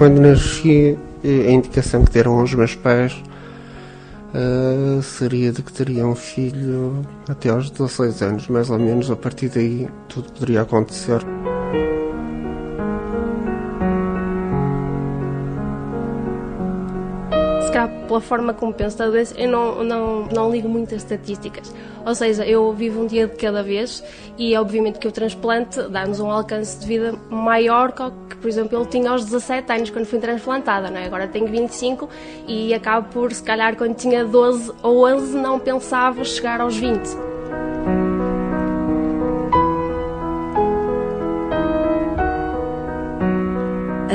Quando nasci, a indicação que deram aos meus pais uh, seria de que teria um filho até aos 16 anos, mais ou menos. A partir daí, tudo poderia acontecer. Pela forma como penso da doença, eu não, não, não ligo muito às estatísticas. Ou seja, eu vivo um dia de cada vez e obviamente que o transplante dá-nos um alcance de vida maior que, por exemplo, ele tinha aos 17 anos quando fui transplantada, não é? agora tenho 25 e acabo por, se calhar, quando tinha 12 ou 11, não pensava chegar aos 20.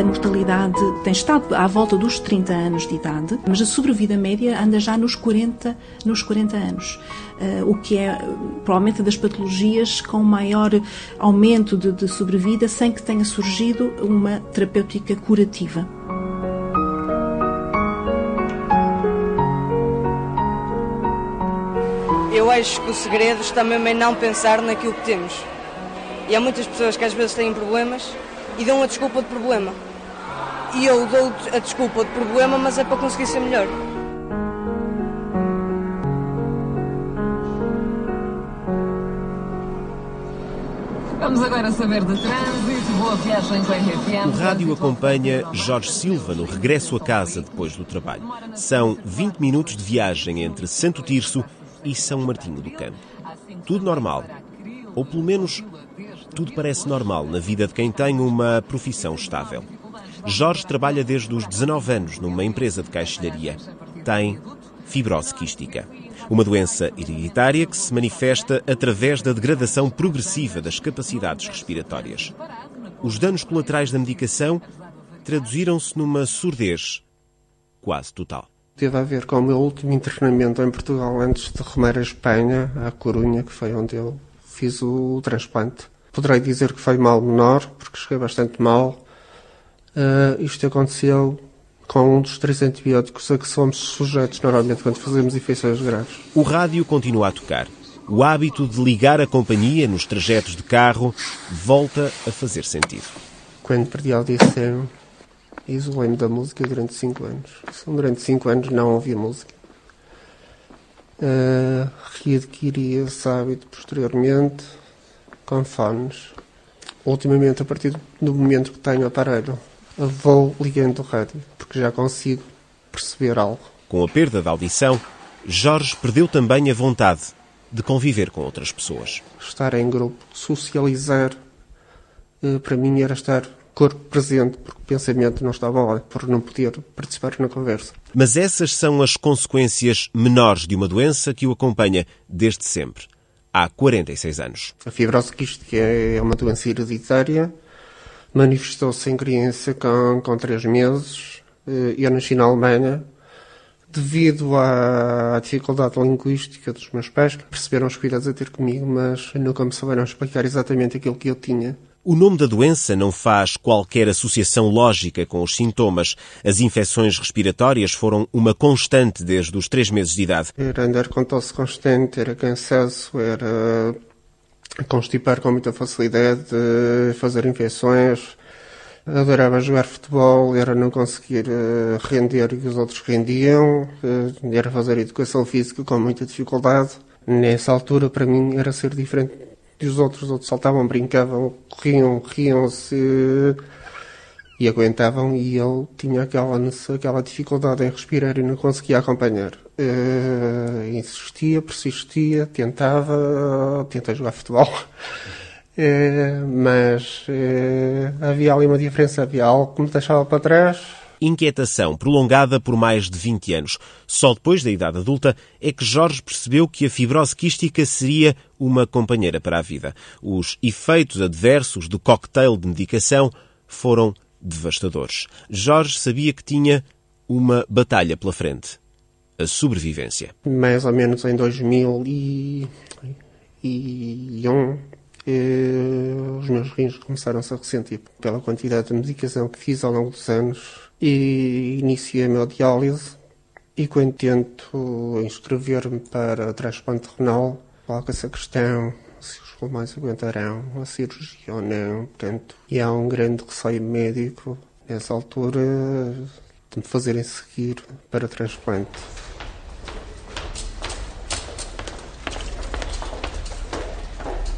Mortalidade tem estado à volta dos 30 anos de idade, mas a sobrevida média anda já nos 40, nos 40 anos, uh, o que é provavelmente das patologias com maior aumento de, de sobrevida sem que tenha surgido uma terapêutica curativa. Eu acho que o segredo está mesmo em não pensar naquilo que temos. E há muitas pessoas que às vezes têm problemas e dão a desculpa de problema. E eu dou a desculpa de problema, mas é para conseguir ser melhor. Vamos agora saber de trânsito. Boa viagem com a RFM. O rádio acompanha Jorge Silva no regresso a casa depois do trabalho. São 20 minutos de viagem entre Santo Tirso e São Martinho do Campo. Tudo normal. Ou pelo menos tudo parece normal na vida de quem tem uma profissão estável. Jorge trabalha desde os 19 anos numa empresa de caixilharia. Tem fibrose quística. Uma doença hereditária que se manifesta através da degradação progressiva das capacidades respiratórias. Os danos colaterais da medicação traduziram-se numa surdez quase total. Teve a ver com o meu último internamento em Portugal antes de remar a Espanha, à Corunha, que foi onde eu fiz o transplante. Poderei dizer que foi mal menor, porque cheguei bastante mal. Uh, isto aconteceu com um dos três antibióticos a que somos sujeitos normalmente quando fazemos infecções graves. O rádio continua a tocar. O hábito de ligar a companhia nos trajetos de carro volta a fazer sentido. Quando perdi a audição, isolei-me da música durante cinco anos. Durante cinco anos não ouvi música. Uh, readquiri esse hábito posteriormente com fones. Ultimamente, a partir do momento que tenho o aparelho, vou ligando o rádio, porque já consigo perceber algo. Com a perda da audição, Jorge perdeu também a vontade de conviver com outras pessoas. Estar em grupo, socializar, eh, para mim era estar corpo presente, porque o pensamento não estava lá, por não poder participar na conversa. Mas essas são as consequências menores de uma doença que o acompanha desde sempre há 46 anos. A fibrose quística é uma doença hereditária, manifestou-se em criança com, com 3 meses. Eh, eu nasci na Alemanha. Devido à dificuldade linguística dos meus pais, perceberam os cuidados a ter comigo, mas nunca me souberam explicar exatamente aquilo que eu tinha. O nome da doença não faz qualquer associação lógica com os sintomas. As infecções respiratórias foram uma constante desde os três meses de idade. Era andar com tosse constante, era cansaço, era constipar com muita facilidade, fazer infecções. Adorava jogar futebol, era não conseguir eh, render o que os outros rendiam, eh, era fazer educação física com muita dificuldade. Nessa altura, para mim, era ser diferente e os outros, outros saltavam, brincavam, corriam, riam-se e aguentavam e ele tinha aquela, aquela dificuldade em respirar e não conseguia acompanhar. Uh, insistia, persistia, tentava, tentei jogar futebol, uh, mas uh, havia ali uma diferença, havia algo que me deixava para trás inquietação prolongada por mais de 20 anos. Só depois da idade adulta é que Jorge percebeu que a fibrose quística seria uma companheira para a vida. Os efeitos adversos do cocktail de medicação foram devastadores. Jorge sabia que tinha uma batalha pela frente. A sobrevivência. Mais ou menos em 2001, eh, os meus rins começaram-se a ressentir pela quantidade de medicação que fiz ao longo dos anos e iniciei a minha diálise e quando tento inscrever-me para transplante renal, coloca-se a questão pulmões aguentarão a cirurgia ou não, portanto, e há um grande receio médico Nessa altura, de me fazerem seguir para transplante.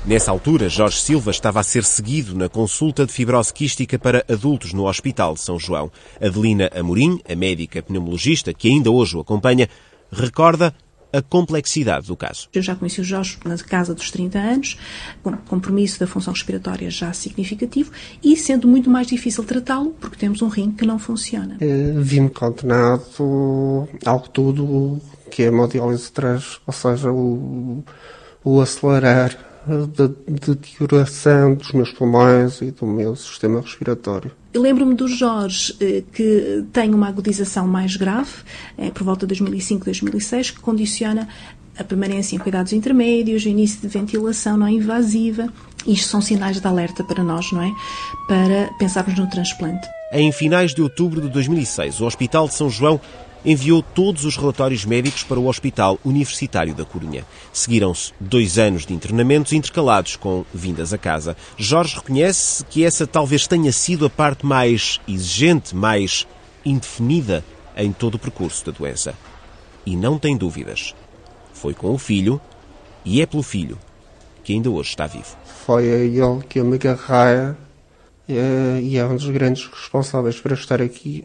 Nessa altura, Jorge Silva estava a ser seguido na consulta de fibrose quística para adultos no Hospital de São João. Adelina Amorim, a médica pneumologista que ainda hoje o acompanha, recorda a complexidade do caso. Eu já conheci o Jorge na casa dos 30 anos, com compromisso da função respiratória já significativo e sendo muito mais difícil tratá-lo porque temos um rim que não funciona. Eh, vi-me condenado ao tudo que a hemodiálise traz, ou seja, o, o acelerar de deterioração dos meus pulmões e do meu sistema respiratório. Lembro-me do Jorge, eh, que tem uma agudização mais grave, é, por volta de 2005, 2006, que condiciona a permanência em cuidados intermédios, o início de ventilação não invasiva. Isto são sinais de alerta para nós, não é? Para pensarmos no transplante. Em finais de outubro de 2006, o Hospital de São João enviou todos os relatórios médicos para o Hospital Universitário da Coruña. Seguiram-se dois anos de internamentos intercalados com vindas a casa. Jorge reconhece que essa talvez tenha sido a parte mais exigente, mais indefinida em todo o percurso da doença. E não tem dúvidas. Foi com o filho e é pelo filho que ainda hoje está vivo. Foi a ele que eu me agarrei e é um dos grandes responsáveis para estar aqui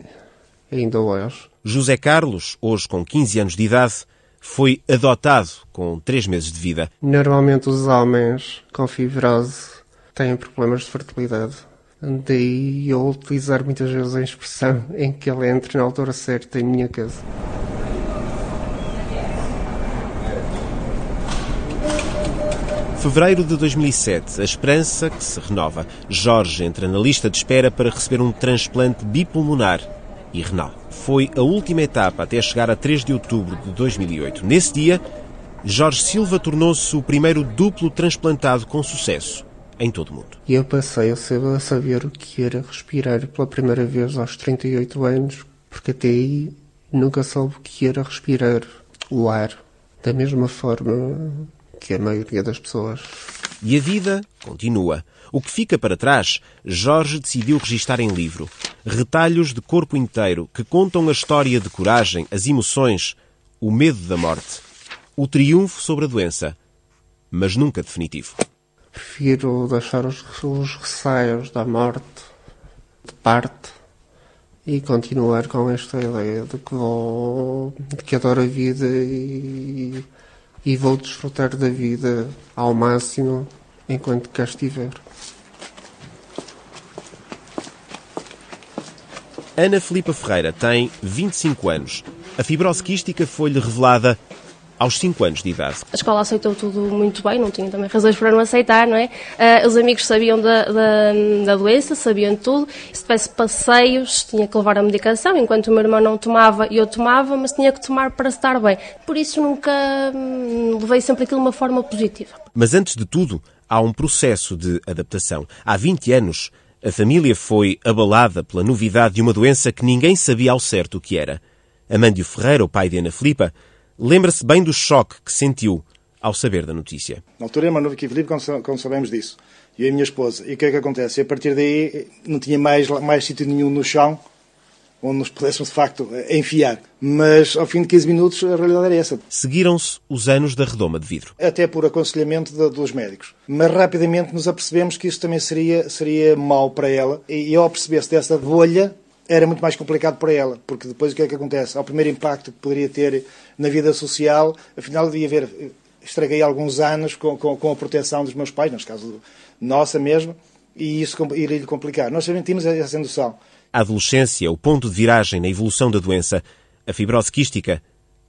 ainda hoje. José Carlos, hoje com 15 anos de idade, foi adotado com 3 meses de vida. Normalmente os homens com fibrose têm problemas de fertilidade. Daí eu utilizar muitas vezes a expressão em que ele entre na altura certa em minha casa. Fevereiro de 2007, a esperança que se renova. Jorge entra na lista de espera para receber um transplante bipulmonar e renal. Foi a última etapa até chegar a 3 de outubro de 2008. Nesse dia, Jorge Silva tornou-se o primeiro duplo transplantado com sucesso em todo o mundo. E eu passei a saber o que era respirar pela primeira vez aos 38 anos, porque até aí nunca soube o que era respirar o ar da mesma forma que a maioria das pessoas. E a vida continua. O que fica para trás, Jorge decidiu registar em livro. Retalhos de corpo inteiro que contam a história de coragem, as emoções, o medo da morte, o triunfo sobre a doença, mas nunca definitivo. Prefiro deixar os, os receios da morte de parte e continuar com esta ideia de que vou, de que adoro a vida e e vou desfrutar da vida ao máximo enquanto cá estiver. Ana Filipa Ferreira tem 25 anos. A fibrose quística foi-lhe revelada aos 5 anos de idade. A escola aceitou tudo muito bem, não tinha também razões para não aceitar, não é? Uh, os amigos sabiam da, da, da, doença, sabiam tudo. Se tivesse passeios, tinha que levar a medicação, enquanto o meu irmão não tomava, eu tomava, mas tinha que tomar para estar bem. Por isso nunca hum, levei sempre aquilo de uma forma positiva. Mas antes de tudo, há um processo de adaptação. Há 20 anos, a família foi abalada pela novidade de uma doença que ninguém sabia ao certo o que era. Amândio Ferreira, o pai de Ana Filipa, Lembra-se bem do choque que sentiu ao saber da notícia. Na altura, Manu e Filipe, quando sabemos disso, e a minha esposa. E o que é que acontece? A partir daí não tinha mais, mais sítio nenhum no chão onde nos pudéssemos, de facto, enfiar. Mas, ao fim de 15 minutos, a realidade era essa. Seguiram-se os anos da redoma de vidro. Até por aconselhamento de, dos médicos. Mas, rapidamente, nos apercebemos que isso também seria, seria mau para ela. E ao perceber-se dessa bolha, era muito mais complicado para ela, porque depois o que é que acontece? Ao primeiro impacto que poderia ter na vida social, afinal devia haver, estraguei alguns anos com, com, com a proteção dos meus pais, neste caso nossa mesmo, e isso iria-lhe complicar. Nós também tínhamos essa noção. A adolescência, o ponto de viragem na evolução da doença, a fibrose quística,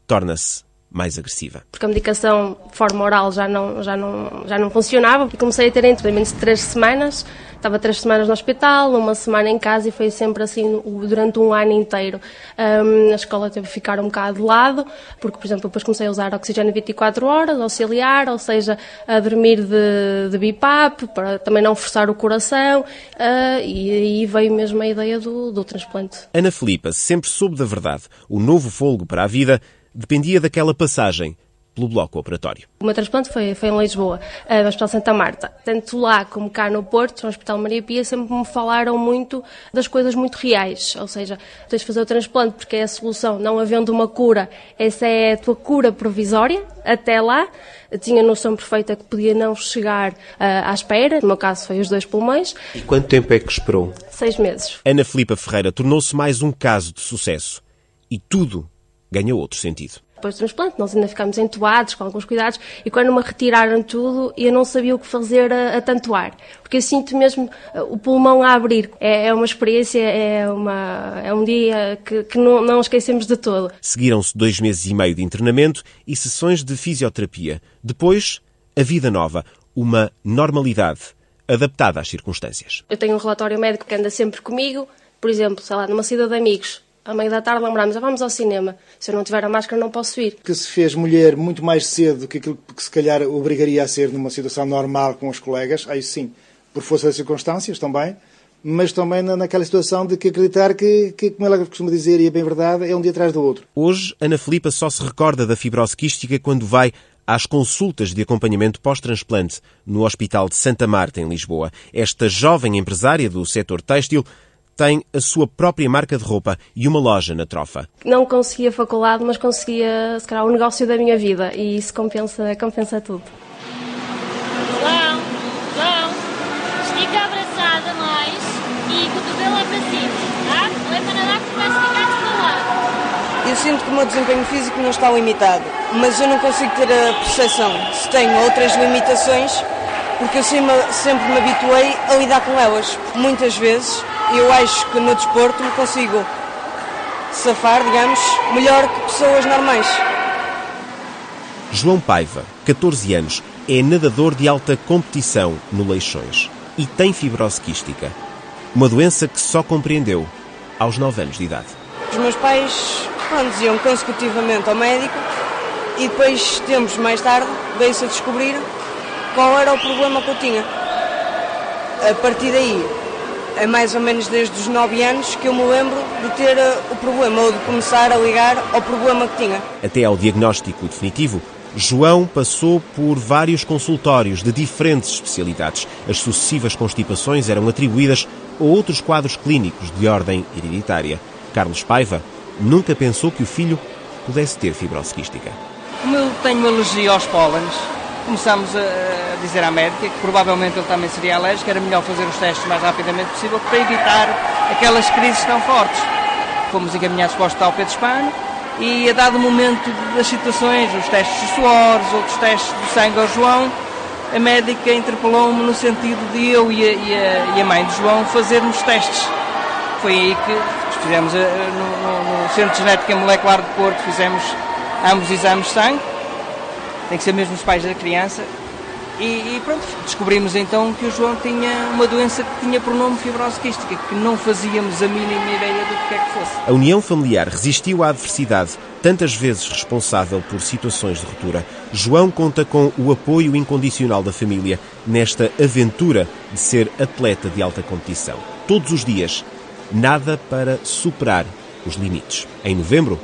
torna-se mais agressiva. Porque a medicação de forma oral já não, já não, já não funcionava e comecei a ter internamentos de três semanas. Estava três semanas no hospital, uma semana em casa e foi sempre assim durante um ano inteiro. Um, a escola teve que ficar um bocado de lado, porque, por exemplo, depois comecei a usar oxigênio 24 horas, auxiliar, ou seja, a dormir de, de BIPAP, para também não forçar o coração, uh, e aí veio mesmo a ideia do, do transplante. Ana Filipa sempre soube da verdade. O novo folgo para a vida dependia daquela passagem pelo bloco operatório. O meu transplante foi, foi em Lisboa, eh, no Hospital Santa Marta. Tanto lá como cá no Porto, no Hospital Maria Pia, sempre me falaram muito das coisas muito reais. Ou seja, tens de fazer o transplante porque é a solução. Não havendo uma cura, essa é a tua cura provisória. Até lá, eu tinha noção perfeita que podia não chegar uh, à espera. No meu caso, foi os dois pulmões. E quanto tempo é que esperou? Seis meses. Ana Filipa Ferreira tornou-se mais um caso de sucesso. E tudo ganha outro sentido depois do transplante, nós ainda ficámos entuados com alguns cuidados e quando me retiraram tudo eu não sabia o que fazer a, a tanto ar, porque eu sinto mesmo uh, o pulmão a abrir. É, é uma experiência, é, uma, é um dia que, que não, não esquecemos de todo. Seguiram-se dois meses e meio de internamento e sessões de fisioterapia. Depois, a vida nova, uma normalidade adaptada às circunstâncias. Eu tenho um relatório médico que anda sempre comigo, por exemplo, sei lá, numa saída de amigos, à meia da tarde lembramos, ah, vamos ao cinema. Se eu não tiver a máscara não posso ir. Que se fez mulher muito mais cedo do que aquilo que se calhar obrigaria a ser numa situação normal com os colegas, aí sim, por força das circunstâncias também, mas também naquela situação de que acreditar que, que, como ela costuma dizer, e é bem verdade, é um dia atrás do outro. Hoje, Ana Filipa só se recorda da fibrose quística quando vai às consultas de acompanhamento pós-transplante no Hospital de Santa Marta, em Lisboa. Esta jovem empresária do setor têxtil tem a sua própria marca de roupa e uma loja na Trofa. Não conseguia faculdade, mas conseguia, se calhar, o negócio da minha vida e isso compensa, compensa tudo. João, João, estica abraçada mais e cotovelo para cima, tá? Não é para nadar que vai esticar para lá. Eu sinto que o meu desempenho físico não está limitado, mas eu não consigo ter a percepção se tenho outras limitações porque eu sempre, sempre me habituei a lidar com elas. Muitas vezes eu acho que no desporto me consigo safar, digamos, melhor que pessoas normais. João Paiva, 14 anos, é nadador de alta competição no Leixões e tem fibrose quística, uma doença que só compreendeu aos 9 anos de idade. Os meus pais pronto, iam consecutivamente ao médico e depois, tempos mais tarde, veio-se a descobrir qual era o problema que eu tinha. A partir daí, é mais ou menos desde os 9 anos que eu me lembro de ter eh, o problema ou de começar a ligar ao problema que tinha. Até ao diagnóstico definitivo, João passou por vários consultórios de diferentes especialidades. As sucessivas constipações eram atribuídas a outros quadros clínicos de ordem hereditária. Carlos Paiva nunca pensou que o filho pudesse ter fibrose quística. Como eu tenho alergia aos pólenes, começámos a dizer à médica que provavelmente ele também seria alérgico, era melhor fazer os testes o mais rapidamente possível para evitar aquelas crises tão fortes. Fomos encaminhados para o Hospital Pedro Espano e a dado momento das situações, os testes de suores, outros testes de sangue ao João, a médica interpelou-me no sentido de eu e a, e, a, e a, mãe de João fazermos testes. Foi aí que fizemos eh, no, no, Centro de Genética Molecular de Porto, fizemos ambos exames de sangue tem que ser mesmo os pais da criança. E, e, pronto, descobrimos então que o João tinha uma doença que tinha por nome fibrose quística, que não fazíamos a mínima ideia do que é que fosse. A união familiar resistiu à adversidade, tantas vezes responsável por situações de ruptura. João conta com o apoio incondicional da família nesta aventura de ser atleta de alta competição. Todos os dias, nada para superar os limites. Em novembro,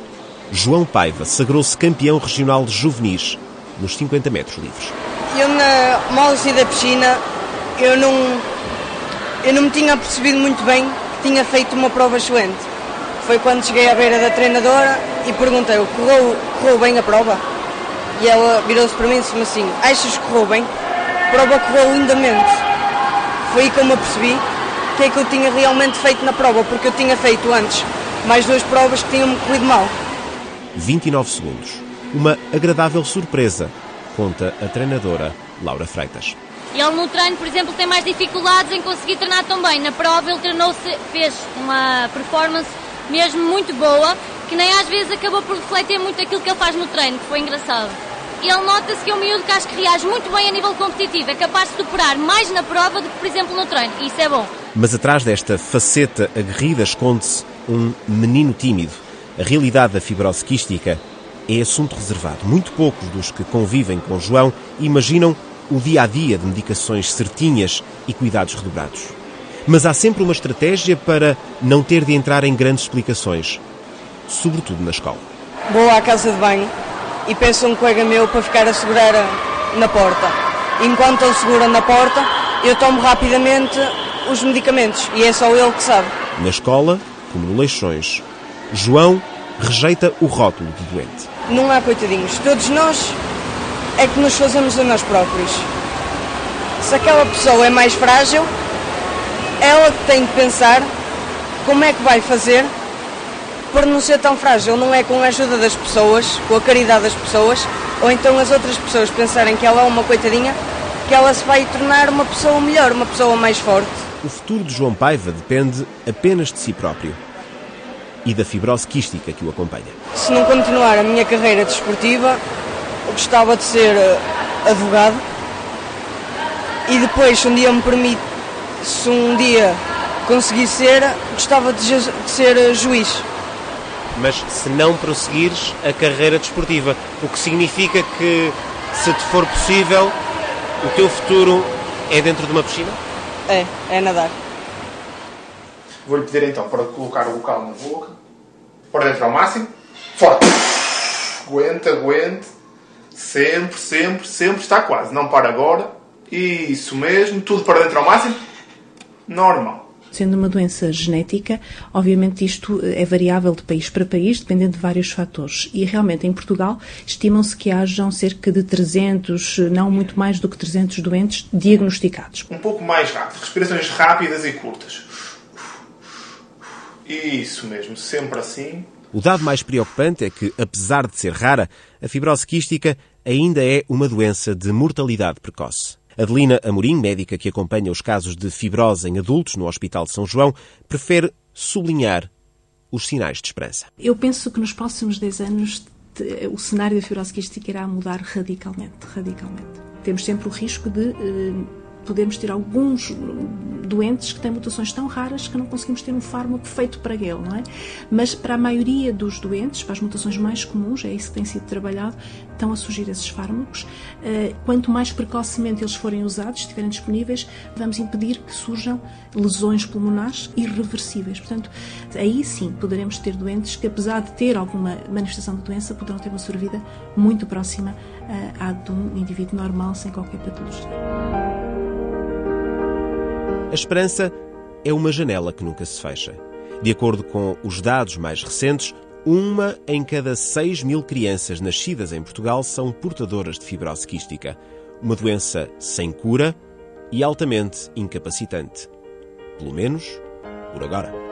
João Paiva sagrou-se campeão regional de juvenis nos 50 metros livres. Eu na mal da piscina, eu não, eu não me tinha percebido muito bem que tinha feito uma prova excelente. Foi quando cheguei à beira da treinadora e perguntei, correu, correu bem a prova? E ela virou-se para mim e disse-me assim, achas que correu bem? A prova correu lindamente. Foi aí que eu me apercebi o que é que eu tinha realmente feito na prova, porque eu tinha feito antes mais duas provas que tinham-me corrido mal. 29 segundos uma agradável surpresa, conta a treinadora Laura Freitas. Ele no treino, por exemplo, tem mais dificuldades em conseguir treinar tão bem. Na prova ele treinou-se, fez uma performance mesmo muito boa, que nem às vezes acabou por refletir muito aquilo que ele faz no treino, que foi engraçado. Ele nota-se que é um miúdo que acho que reage muito bem a nível competitivo, é capaz de superar mais na prova do que, por exemplo, no treino, e isso é bom. Mas atrás desta faceta aguerrida esconde-se um menino tímido. A realidade da fibrose quística é assunto reservado. Muito poucos dos que convivem com João imaginam o dia a dia de medicações certinhas e cuidados redobrados. Mas há sempre uma estratégia para não ter de entrar em grandes explicações, sobretudo na escola. Vou à casa de banho e peço a um colega meu para ficar a segurar na porta. Enquanto ele segura na porta, eu tomo rapidamente os medicamentos e é só ele que sabe. Na escola, como no Leixões, João rejeita o rótulo de doente. Não há coitadinhos. Todos nós é que nos fazemos a nós próprios. Se aquela pessoa é mais frágil, ela tem que pensar como é que vai fazer para não ser tão frágil. Não é com a ajuda das pessoas, com a caridade das pessoas, ou então as outras pessoas pensarem que ela é uma coitadinha, que ela se vai tornar uma pessoa melhor, uma pessoa mais forte. O futuro de João Paiva depende apenas de si próprio e da fibrose quística que o acompanha. Se não continuar a minha carreira desportiva, gostava de ser eh, advogado e depois, se um dia me permite, se um dia conseguir ser, gostava de, de ser eh, juiz. Mas se não prosseguires a carreira desportiva, o que significa que, se te for possível, o teu futuro é dentro de uma piscina? É, é nadar. Vou-lhe pedir então para colocar o local na boca, para dentro ao máximo, forte. Aguente, aguente, sempre, sempre, sempre está quase, não para agora. Isso mesmo, tudo para dentro ao máximo, normal. Sendo uma doença genética, obviamente isto é variável de país para país, dependendo de vários fatores. E realmente em Portugal estimam-se que hajam cerca de 300, não muito mais do que 300 doentes diagnosticados. Um pouco mais rápido, respirações rápidas e curtas. Isso mesmo, sempre assim. O dado mais preocupante é que, apesar de ser rara, a fibrose quística ainda é uma doença de mortalidade precoce. Adelina Amorim, médica que acompanha os casos de fibrose em adultos no Hospital de São João, prefere sublinhar os sinais de esperança. Eu penso que nos próximos 10 anos o cenário da fibrose quística irá mudar radicalmente, radicalmente. Temos sempre o risco de eh, podemos ter alguns doentes que têm mutações tão raras que não conseguimos ter um fármaco feito para ele, não é? Mas para a maioria dos doentes, para as mutações mais comuns, é isso que tem sido trabalhado, estão a surgir esses fármacos. Eh, quanto mais precocemente eles forem usados, estiverem disponíveis, vamos impedir que surjam lesões pulmonares irreversíveis. Portanto, aí sim poderemos ter doentes que, apesar de ter alguma manifestação de doença, poderão ter uma sobrevida muito próxima à de um indivíduo normal sem qualquer patologia. A esperança é uma janela que nunca se fecha. De acordo com os dados mais recentes, uma em cada 6 mil crianças nascidas em Portugal são portadoras de fibrose quística, uma doença sem cura e altamente incapacitante. Pelo menos por agora.